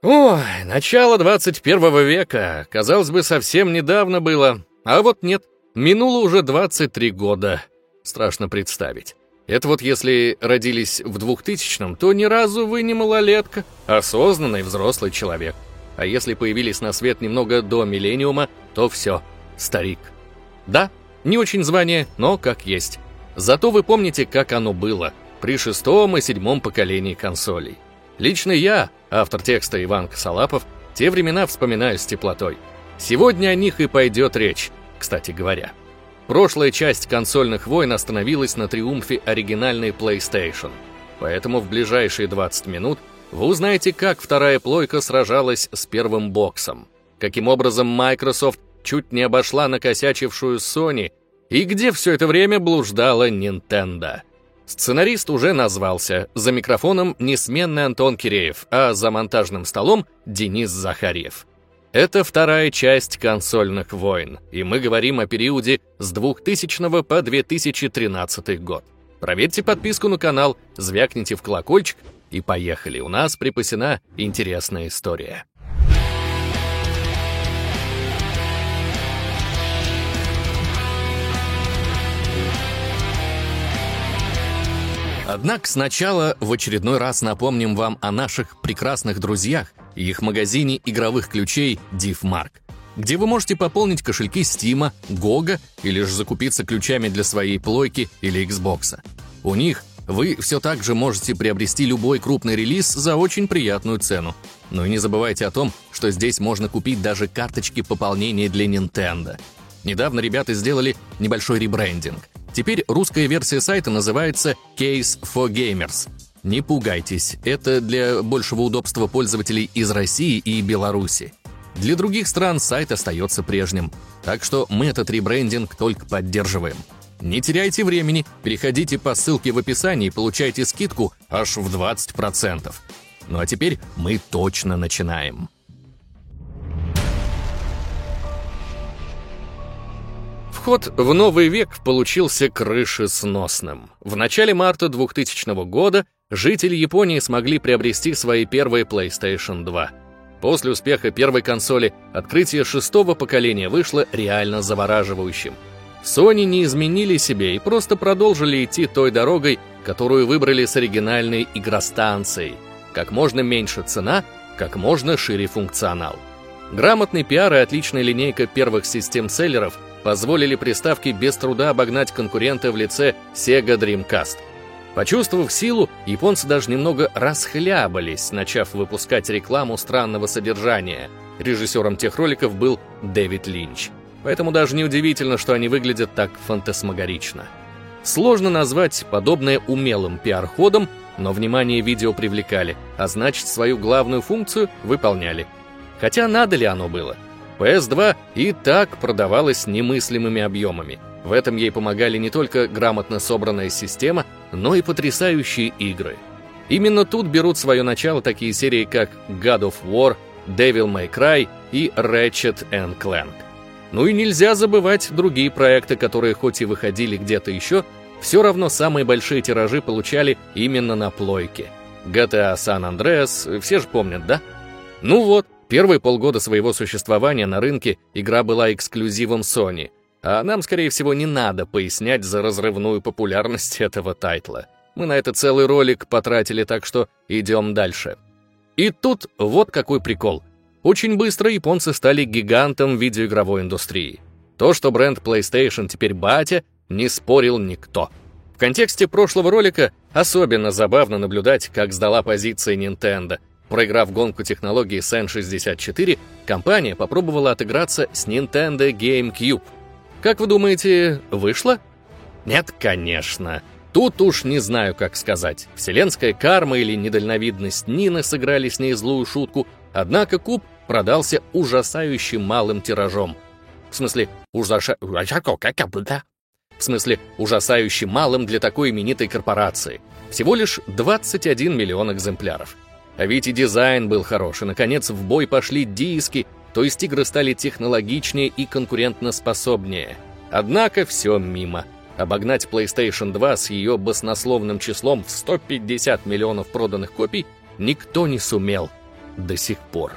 Ой, начало 21 века, казалось бы, совсем недавно было. А вот нет, минуло уже 23 года. Страшно представить. Это вот если родились в 2000-м, то ни разу вы не малолетка, осознанный взрослый человек. А если появились на свет немного до миллениума, то все, старик. Да, не очень звание, но как есть. Зато вы помните, как оно было при шестом и седьмом поколении консолей. Лично я, автор текста Иван Косолапов, те времена вспоминаю с теплотой. Сегодня о них и пойдет речь, кстати говоря. Прошлая часть консольных войн остановилась на триумфе оригинальной PlayStation. Поэтому в ближайшие 20 минут вы узнаете, как вторая плойка сражалась с первым боксом, каким образом Microsoft чуть не обошла накосячившую Sony и где все это время блуждала Nintendo. Сценарист уже назвался, за микрофоном несменный Антон Киреев, а за монтажным столом Денис Захарьев. Это вторая часть консольных войн, и мы говорим о периоде с 2000 по 2013 год. Проверьте подписку на канал, звякните в колокольчик и поехали. У нас припасена интересная история. Однако сначала в очередной раз напомним вам о наших прекрасных друзьях – и их магазине игровых ключей DivMark, где вы можете пополнить кошельки Steam, GOG или же закупиться ключами для своей плойки или Xbox. У них вы все так же можете приобрести любой крупный релиз за очень приятную цену. Но и не забывайте о том, что здесь можно купить даже карточки пополнения для Nintendo. Недавно ребята сделали небольшой ребрендинг. Теперь русская версия сайта называется Case for Gamers. Не пугайтесь, это для большего удобства пользователей из России и Беларуси. Для других стран сайт остается прежним, так что мы этот ребрендинг только поддерживаем. Не теряйте времени, переходите по ссылке в описании и получайте скидку аж в 20%. Ну а теперь мы точно начинаем. Вход в новый век получился крышесносным. В начале марта 2000 года жители Японии смогли приобрести свои первые PlayStation 2. После успеха первой консоли открытие шестого поколения вышло реально завораживающим. Sony не изменили себе и просто продолжили идти той дорогой, которую выбрали с оригинальной игростанцией. Как можно меньше цена, как можно шире функционал. Грамотный пиар и отличная линейка первых систем-селлеров позволили приставке без труда обогнать конкурента в лице Sega Dreamcast. Почувствовав силу, японцы даже немного расхлябались, начав выпускать рекламу странного содержания. Режиссером тех роликов был Дэвид Линч. Поэтому даже неудивительно, что они выглядят так фантасмагорично. Сложно назвать подобное умелым пиар-ходом, но внимание видео привлекали, а значит, свою главную функцию выполняли. Хотя надо ли оно было? PS2 и так продавалась немыслимыми объемами. В этом ей помогали не только грамотно собранная система, но и потрясающие игры. Именно тут берут свое начало такие серии, как God of War, Devil May Cry и Ratchet Clank. Ну и нельзя забывать другие проекты, которые хоть и выходили где-то еще, все равно самые большие тиражи получали именно на плойке. GTA San Andreas, все же помнят, да? Ну вот, первые полгода своего существования на рынке игра была эксклюзивом Sony, а нам, скорее всего, не надо пояснять за разрывную популярность этого тайтла. Мы на это целый ролик потратили, так что идем дальше. И тут вот какой прикол. Очень быстро японцы стали гигантом видеоигровой индустрии. То, что бренд PlayStation теперь батя, не спорил никто. В контексте прошлого ролика особенно забавно наблюдать, как сдала позиции Nintendo. Проиграв гонку технологии Sen64, компания попробовала отыграться с Nintendo GameCube – как вы думаете, вышло? Нет, конечно. Тут уж не знаю, как сказать. Вселенская карма или недальновидность Нины сыграли с ней злую шутку, однако куб продался ужасающим малым тиражом. В смысле, ужаша... В смысле, ужасающе малым для такой именитой корпорации. Всего лишь 21 миллион экземпляров. А ведь и дизайн был хороший. Наконец, в бой пошли диски, то есть игры стали технологичнее и конкурентноспособнее. Однако все мимо. Обогнать PlayStation 2 с ее баснословным числом в 150 миллионов проданных копий никто не сумел. до сих пор.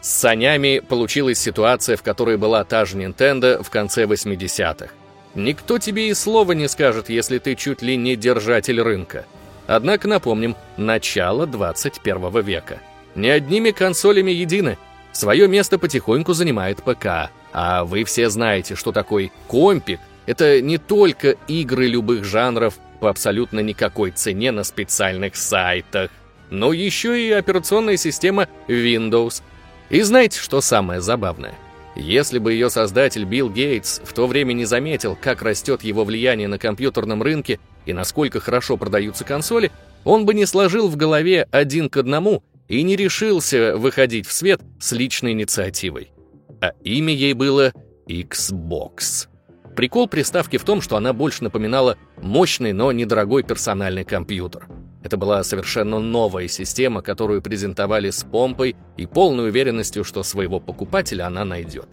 С санями получилась ситуация, в которой была та же Nintendo в конце 80-х. Никто тебе и слова не скажет, если ты чуть ли не держатель рынка. Однако, напомним, начало 21 века. Не одними консолями едины. Свое место потихоньку занимает ПК. А вы все знаете, что такой компик — это не только игры любых жанров по абсолютно никакой цене на специальных сайтах, но еще и операционная система Windows — и знаете, что самое забавное? Если бы ее создатель Билл Гейтс в то время не заметил, как растет его влияние на компьютерном рынке и насколько хорошо продаются консоли, он бы не сложил в голове один к одному и не решился выходить в свет с личной инициативой. А имя ей было Xbox. Прикол приставки в том, что она больше напоминала мощный, но недорогой персональный компьютер — это была совершенно новая система, которую презентовали с помпой и полной уверенностью, что своего покупателя она найдет.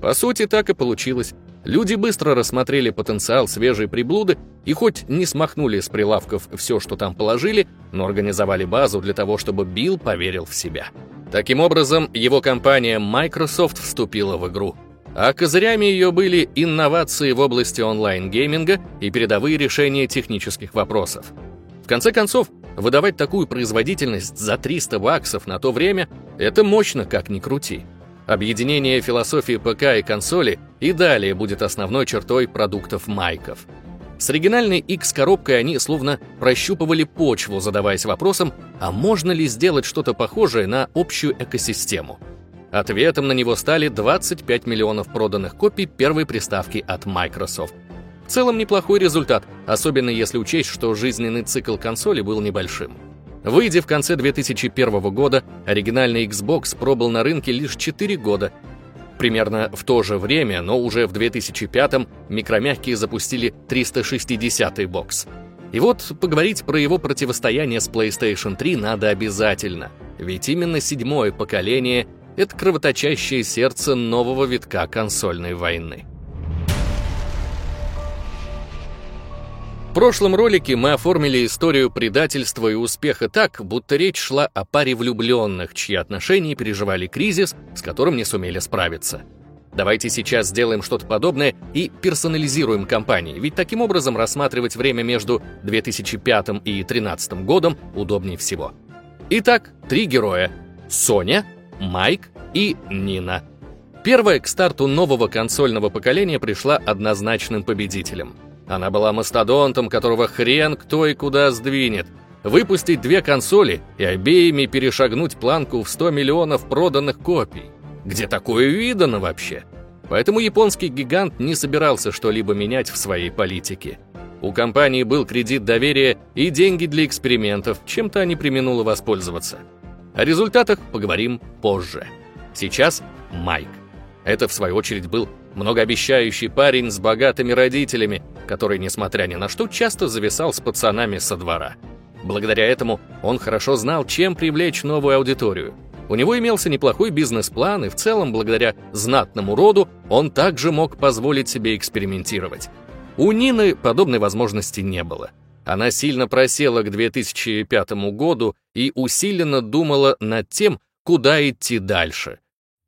По сути, так и получилось. Люди быстро рассмотрели потенциал свежей приблуды и хоть не смахнули с прилавков все, что там положили, но организовали базу для того, чтобы Билл поверил в себя. Таким образом, его компания Microsoft вступила в игру. А козырями ее были инновации в области онлайн-гейминга и передовые решения технических вопросов. В конце концов, выдавать такую производительность за 300 баксов на то время – это мощно, как ни крути. Объединение философии ПК и консоли и далее будет основной чертой продуктов майков. С оригинальной X-коробкой они словно прощупывали почву, задаваясь вопросом, а можно ли сделать что-то похожее на общую экосистему. Ответом на него стали 25 миллионов проданных копий первой приставки от Microsoft. В целом неплохой результат, особенно если учесть, что жизненный цикл консоли был небольшим. Выйдя в конце 2001 года, оригинальный Xbox пробыл на рынке лишь 4 года. Примерно в то же время, но уже в 2005-м, микромягкие запустили 360-й бокс. И вот поговорить про его противостояние с PlayStation 3 надо обязательно, ведь именно седьмое поколение — это кровоточащее сердце нового витка консольной войны. В прошлом ролике мы оформили историю предательства и успеха так, будто речь шла о паре влюбленных, чьи отношения переживали кризис, с которым не сумели справиться. Давайте сейчас сделаем что-то подобное и персонализируем компании, ведь таким образом рассматривать время между 2005 и 2013 годом удобнее всего. Итак, три героя — Соня, Майк и Нина. Первая к старту нового консольного поколения пришла однозначным победителем — она была мастодонтом, которого хрен кто и куда сдвинет. Выпустить две консоли и обеими перешагнуть планку в 100 миллионов проданных копий. Где такое видано вообще? Поэтому японский гигант не собирался что-либо менять в своей политике. У компании был кредит доверия и деньги для экспериментов, чем-то они применула воспользоваться. О результатах поговорим позже. Сейчас Майк. Это, в свою очередь, был многообещающий парень с богатыми родителями, который, несмотря ни на что, часто зависал с пацанами со двора. Благодаря этому он хорошо знал, чем привлечь новую аудиторию. У него имелся неплохой бизнес-план, и в целом, благодаря знатному роду, он также мог позволить себе экспериментировать. У Нины подобной возможности не было. Она сильно просела к 2005 году и усиленно думала над тем, куда идти дальше.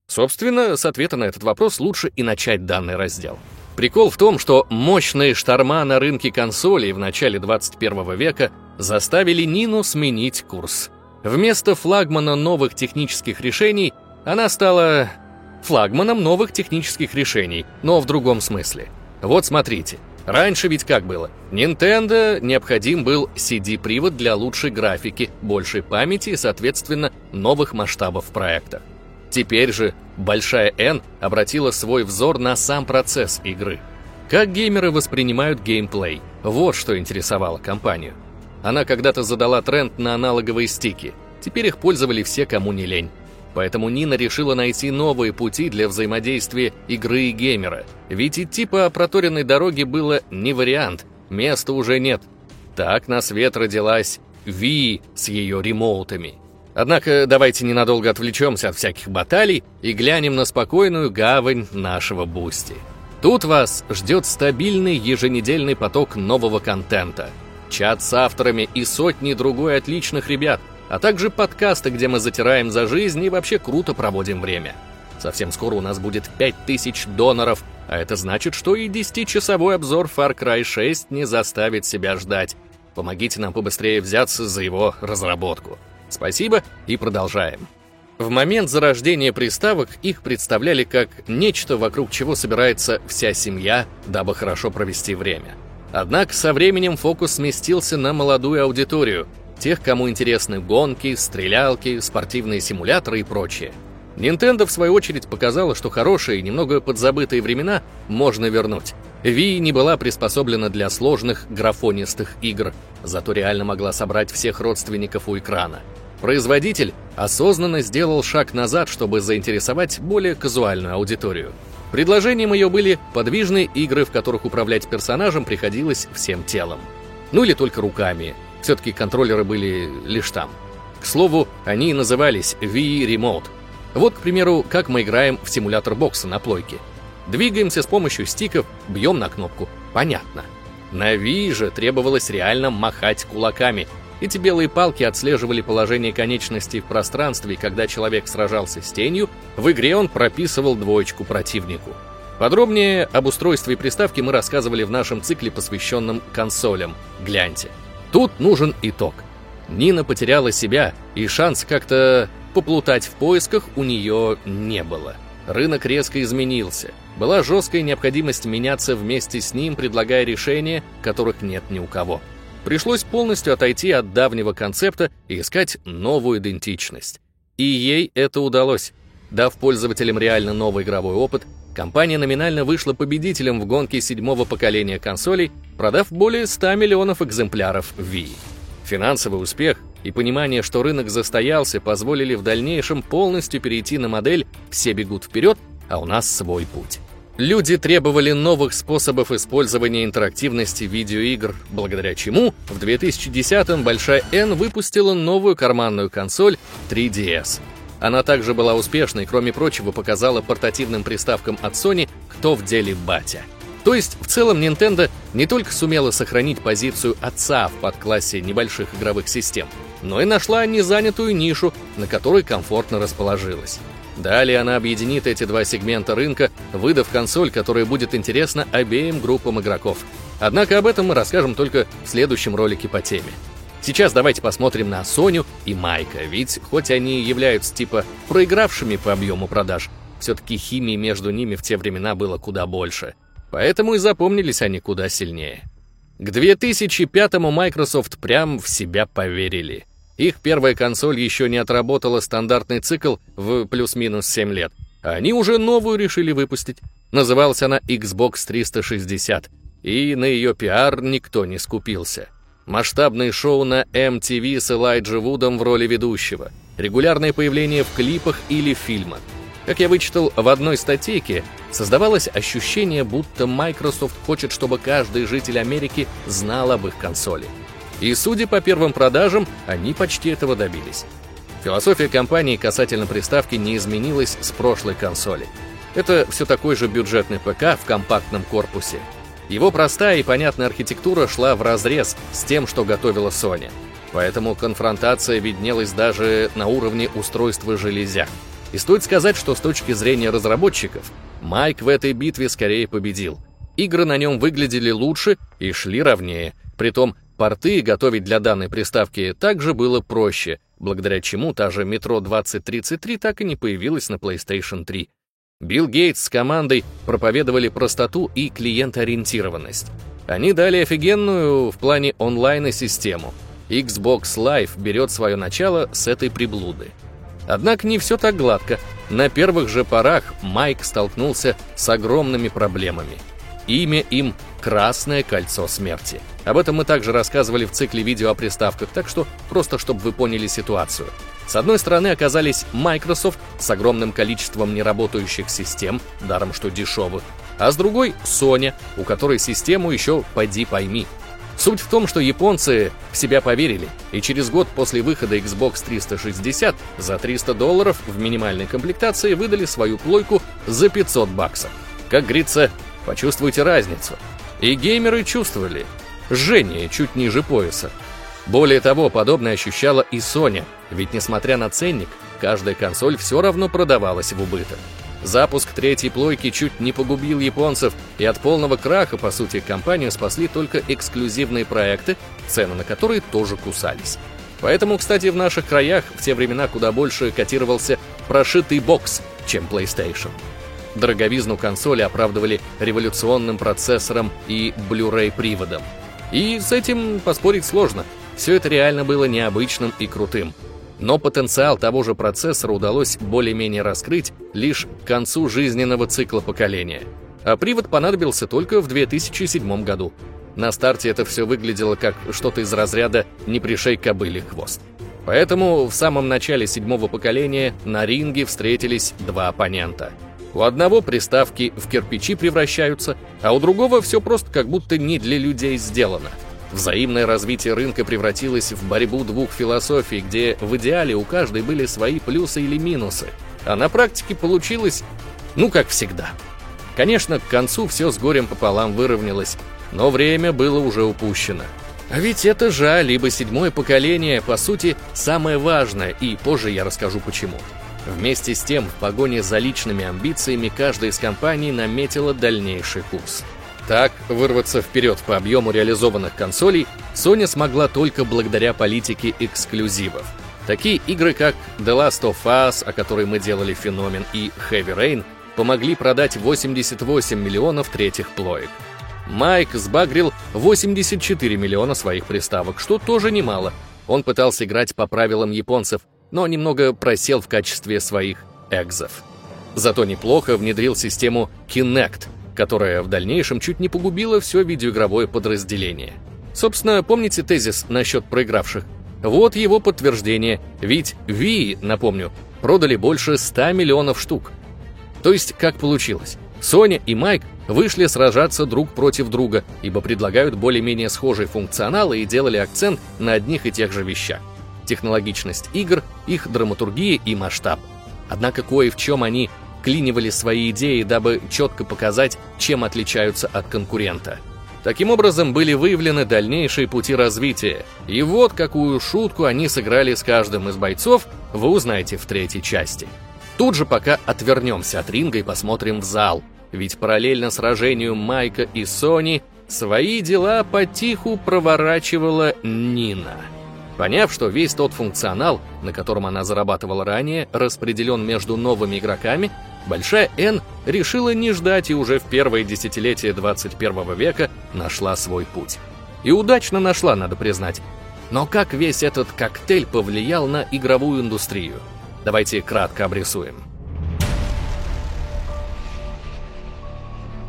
Собственно, с ответа на этот вопрос лучше и начать данный раздел. Прикол в том, что мощные шторма на рынке консолей в начале 21 века заставили Нину сменить курс. Вместо флагмана новых технических решений она стала флагманом новых технических решений, но в другом смысле. Вот смотрите, раньше ведь как было? Nintendo необходим был CD-привод для лучшей графики, большей памяти и, соответственно, новых масштабов проекта. Теперь же Большая N обратила свой взор на сам процесс игры. Как геймеры воспринимают геймплей? Вот что интересовало компанию. Она когда-то задала тренд на аналоговые стики. Теперь их пользовали все, кому не лень. Поэтому Нина решила найти новые пути для взаимодействия игры и геймера. Ведь идти по проторенной дороге было не вариант, места уже нет. Так на свет родилась Wii с ее remote ами – Однако давайте ненадолго отвлечемся от всяких баталий и глянем на спокойную гавань нашего Boosty. Тут вас ждет стабильный еженедельный поток нового контента. Чат с авторами и сотни другой отличных ребят, а также подкасты, где мы затираем за жизнь и вообще круто проводим время. Совсем скоро у нас будет 5000 доноров, а это значит, что и 10-часовой обзор Far Cry 6 не заставит себя ждать. Помогите нам побыстрее взяться за его разработку. Спасибо и продолжаем. В момент зарождения приставок их представляли как нечто, вокруг чего собирается вся семья, дабы хорошо провести время. Однако со временем фокус сместился на молодую аудиторию, тех, кому интересны гонки, стрелялки, спортивные симуляторы и прочее. Nintendo, в свою очередь, показала, что хорошие, немного подзабытые времена можно вернуть. Wii не была приспособлена для сложных графонистых игр, зато реально могла собрать всех родственников у экрана. Производитель осознанно сделал шаг назад, чтобы заинтересовать более казуальную аудиторию. Предложением ее были подвижные игры, в которых управлять персонажем приходилось всем телом. Ну или только руками. Все-таки контроллеры были лишь там. К слову, они назывались Wii Remote. Вот, к примеру, как мы играем в симулятор бокса на плойке. Двигаемся с помощью стиков, бьем на кнопку. Понятно. На Wii же требовалось реально махать кулаками. Эти белые палки отслеживали положение конечностей в пространстве, и когда человек сражался с тенью, в игре он прописывал двоечку противнику. Подробнее об устройстве приставки мы рассказывали в нашем цикле, посвященном консолям. Гляньте. Тут нужен итог. Нина потеряла себя, и шанс как-то поплутать в поисках у нее не было. Рынок резко изменился. Была жесткая необходимость меняться вместе с ним, предлагая решения, которых нет ни у кого. Пришлось полностью отойти от давнего концепта и искать новую идентичность. И ей это удалось. Дав пользователям реально новый игровой опыт, компания номинально вышла победителем в гонке седьмого поколения консолей, продав более 100 миллионов экземпляров Wii. Финансовый успех и понимание, что рынок застоялся, позволили в дальнейшем полностью перейти на модель «все бегут вперед, а у нас свой путь». Люди требовали новых способов использования интерактивности видеоигр, благодаря чему в 2010-м Большая N выпустила новую карманную консоль 3DS. Она также была успешной, кроме прочего, показала портативным приставкам от Sony «Кто в деле батя». То есть, в целом, Nintendo не только сумела сохранить позицию отца в подклассе небольших игровых систем, но и нашла незанятую нишу, на которой комфортно расположилась. Далее она объединит эти два сегмента рынка, выдав консоль, которая будет интересна обеим группам игроков. Однако об этом мы расскажем только в следующем ролике по теме. Сейчас давайте посмотрим на Соню и Майка, ведь хоть они являются типа проигравшими по объему продаж, все-таки химии между ними в те времена было куда больше – Поэтому и запомнились они куда сильнее. К 2005-му Microsoft прям в себя поверили. Их первая консоль еще не отработала стандартный цикл в плюс-минус 7 лет. Они уже новую решили выпустить. Называлась она Xbox 360. И на ее пиар никто не скупился. Масштабное шоу на MTV с Элайджи Вудом в роли ведущего. Регулярное появление в клипах или фильмах. Как я вычитал в одной статейке, создавалось ощущение, будто Microsoft хочет, чтобы каждый житель Америки знал об их консоли. И судя по первым продажам, они почти этого добились. Философия компании касательно приставки не изменилась с прошлой консоли. Это все такой же бюджетный ПК в компактном корпусе. Его простая и понятная архитектура шла вразрез с тем, что готовила Sony. Поэтому конфронтация виднелась даже на уровне устройства железяк. И стоит сказать, что с точки зрения разработчиков, Майк в этой битве скорее победил. Игры на нем выглядели лучше и шли ровнее. Притом, порты готовить для данной приставки также было проще, благодаря чему та же Metro 2033 так и не появилась на PlayStation 3. Билл Гейтс с командой проповедовали простоту и клиентоориентированность. Они дали офигенную в плане онлайна систему. Xbox Live берет свое начало с этой приблуды. Однако не все так гладко. На первых же порах Майк столкнулся с огромными проблемами. Имя им «Красное кольцо смерти». Об этом мы также рассказывали в цикле видео о приставках, так что просто чтобы вы поняли ситуацию. С одной стороны оказались Microsoft с огромным количеством неработающих систем, даром что дешевых, а с другой — Sony, у которой систему еще «поди пойми». Суть в том, что японцы в себя поверили, и через год после выхода Xbox 360 за 300 долларов в минимальной комплектации выдали свою плойку за 500 баксов. Как говорится, почувствуйте разницу. И геймеры чувствовали. Жжение чуть ниже пояса. Более того, подобное ощущала и Sony, ведь несмотря на ценник, каждая консоль все равно продавалась в убыток. Запуск третьей плойки чуть не погубил японцев, и от полного краха, по сути, компанию спасли только эксклюзивные проекты, цены на которые тоже кусались. Поэтому, кстати, в наших краях в те времена куда больше котировался прошитый бокс, чем PlayStation. Дороговизну консоли оправдывали революционным процессором и Blu-ray приводом. И с этим поспорить сложно. Все это реально было необычным и крутым. Но потенциал того же процессора удалось более-менее раскрыть лишь к концу жизненного цикла поколения. А привод понадобился только в 2007 году. На старте это все выглядело как что-то из разряда «не пришей кобыли хвост». Поэтому в самом начале седьмого поколения на ринге встретились два оппонента. У одного приставки в кирпичи превращаются, а у другого все просто как будто не для людей сделано – Взаимное развитие рынка превратилось в борьбу двух философий, где в идеале у каждой были свои плюсы или минусы, а на практике получилось, ну, как всегда. Конечно, к концу все с горем пополам выровнялось, но время было уже упущено. А ведь это жаль, ибо седьмое поколение, по сути, самое важное, и позже я расскажу почему. Вместе с тем, в погоне за личными амбициями каждая из компаний наметила дальнейший курс – так, вырваться вперед по объему реализованных консолей Sony смогла только благодаря политике эксклюзивов. Такие игры, как The Last of Us, о которой мы делали феномен, и Heavy Rain, помогли продать 88 миллионов третьих плоек. Майк сбагрил 84 миллиона своих приставок, что тоже немало. Он пытался играть по правилам японцев, но немного просел в качестве своих экзов. Зато неплохо внедрил систему Kinect, которая в дальнейшем чуть не погубила все видеоигровое подразделение. Собственно, помните тезис насчет проигравших? Вот его подтверждение, ведь Wii, напомню, продали больше 100 миллионов штук. То есть, как получилось? Соня и Майк вышли сражаться друг против друга, ибо предлагают более-менее схожий функционал и делали акцент на одних и тех же вещах. Технологичность игр, их драматургия и масштаб. Однако кое в чем они вклинивали свои идеи, дабы четко показать, чем отличаются от конкурента. Таким образом, были выявлены дальнейшие пути развития. И вот какую шутку они сыграли с каждым из бойцов, вы узнаете в третьей части. Тут же пока отвернемся от ринга и посмотрим в зал, ведь параллельно сражению Майка и Сони свои дела потиху проворачивала Нина. Поняв, что весь тот функционал, на котором она зарабатывала ранее, распределен между новыми игроками, Большая Н решила не ждать и уже в первое десятилетие 21 века нашла свой путь. И удачно нашла, надо признать. Но как весь этот коктейль повлиял на игровую индустрию? Давайте кратко обрисуем.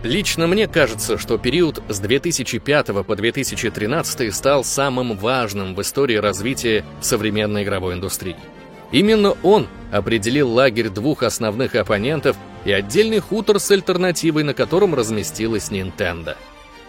Лично мне кажется, что период с 2005 по 2013 стал самым важным в истории развития современной игровой индустрии. Именно он определил лагерь двух основных оппонентов и отдельный хутор с альтернативой, на котором разместилась Nintendo.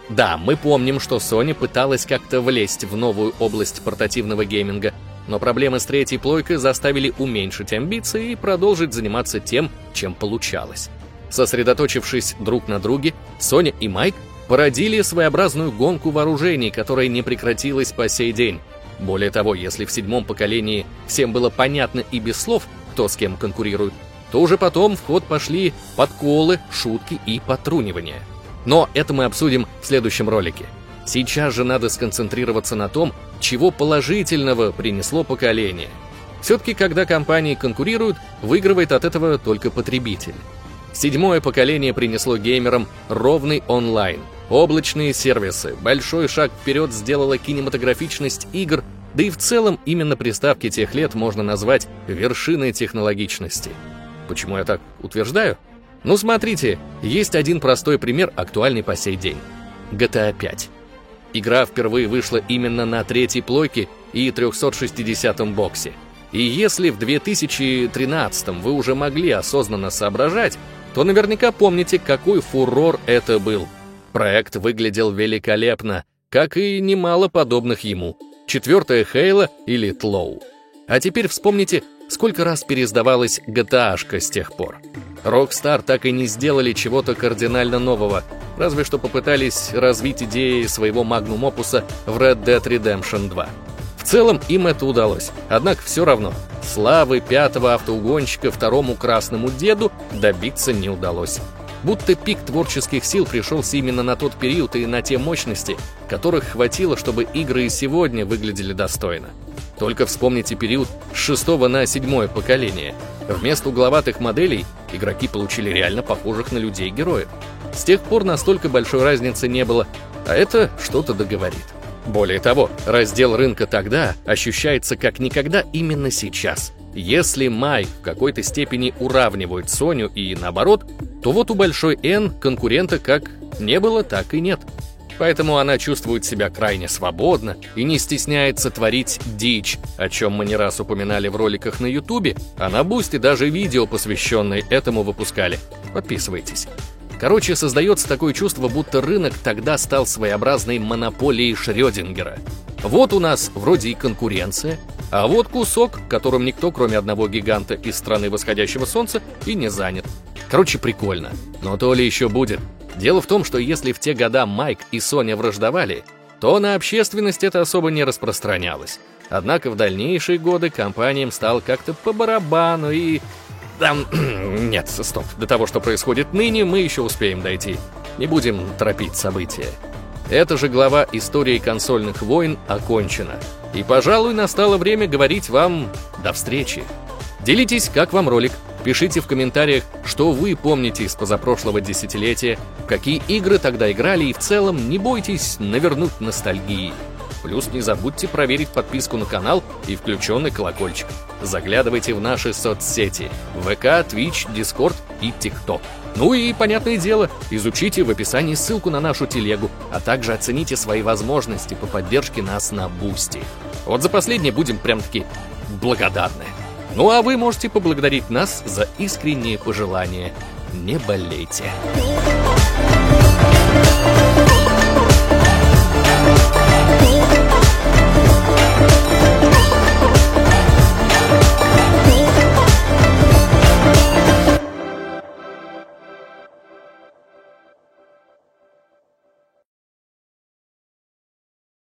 Да, мы помним, что Sony пыталась как-то влезть в новую область портативного гейминга, но проблемы с третьей плойкой заставили уменьшить амбиции и продолжить заниматься тем, чем получалось. Сосредоточившись друг на друге, Соня и Майк породили своеобразную гонку вооружений, которая не прекратилась по сей день. Более того, если в седьмом поколении всем было понятно и без слов, кто с кем конкурирует, то уже потом в ход пошли подколы, шутки и потрунивания. Но это мы обсудим в следующем ролике. Сейчас же надо сконцентрироваться на том, чего положительного принесло поколение. Все-таки, когда компании конкурируют, выигрывает от этого только потребитель. Седьмое поколение принесло геймерам ровный онлайн – Облачные сервисы, большой шаг вперед сделала кинематографичность игр, да и в целом именно приставки тех лет можно назвать вершиной технологичности. Почему я так утверждаю? Ну смотрите, есть один простой пример, актуальный по сей день. GTA 5. Игра впервые вышла именно на третьей плойке и 360-м боксе. И если в 2013 вы уже могли осознанно соображать, то наверняка помните, какой фурор это был – Проект выглядел великолепно, как и немало подобных ему. Четвертая Хейла или Тлоу. А теперь вспомните, сколько раз переиздавалась gta с тех пор. Rockstar так и не сделали чего-то кардинально нового, разве что попытались развить идеи своего магнум-опуса в Red Dead Redemption 2. Целом им это удалось. Однако все равно славы пятого автоугонщика второму красному деду добиться не удалось. Будто пик творческих сил пришелся именно на тот период и на те мощности, которых хватило, чтобы игры и сегодня выглядели достойно. Только вспомните период с шестого на седьмое поколение. Вместо угловатых моделей игроки получили реально похожих на людей героев. С тех пор настолько большой разницы не было, а это что-то договорит. Более того, раздел рынка тогда ощущается как никогда именно сейчас. Если Май в какой-то степени уравнивает Sony и наоборот, то вот у большой N конкурента как не было, так и нет. Поэтому она чувствует себя крайне свободно и не стесняется творить дичь, о чем мы не раз упоминали в роликах на ютубе, а на Бусте даже видео, посвященное этому, выпускали. Подписывайтесь. Короче, создается такое чувство, будто рынок тогда стал своеобразной монополией Шрёдингера. Вот у нас вроде и конкуренция, а вот кусок, которым никто, кроме одного гиганта из страны восходящего солнца, и не занят. Короче, прикольно. Но то ли еще будет. Дело в том, что если в те года Майк и Соня враждовали, то на общественность это особо не распространялось. Однако в дальнейшие годы компаниям стал как-то по барабану и... Там... Нет, стоп. До того, что происходит ныне, мы еще успеем дойти. Не будем торопить события. Эта же глава истории консольных войн окончена. И, пожалуй, настало время говорить вам до встречи. Делитесь, как вам ролик. Пишите в комментариях, что вы помните из позапрошлого десятилетия, какие игры тогда играли и в целом не бойтесь навернуть ностальгии. Плюс не забудьте проверить подписку на канал и включенный колокольчик. Заглядывайте в наши соцсети ВК, Twitch, Discord и TikTok. Ну и, понятное дело, изучите в описании ссылку на нашу телегу, а также оцените свои возможности по поддержке нас на Boosty. Вот за последнее будем прям-таки благодарны. Ну а вы можете поблагодарить нас за искренние пожелания. Не болейте.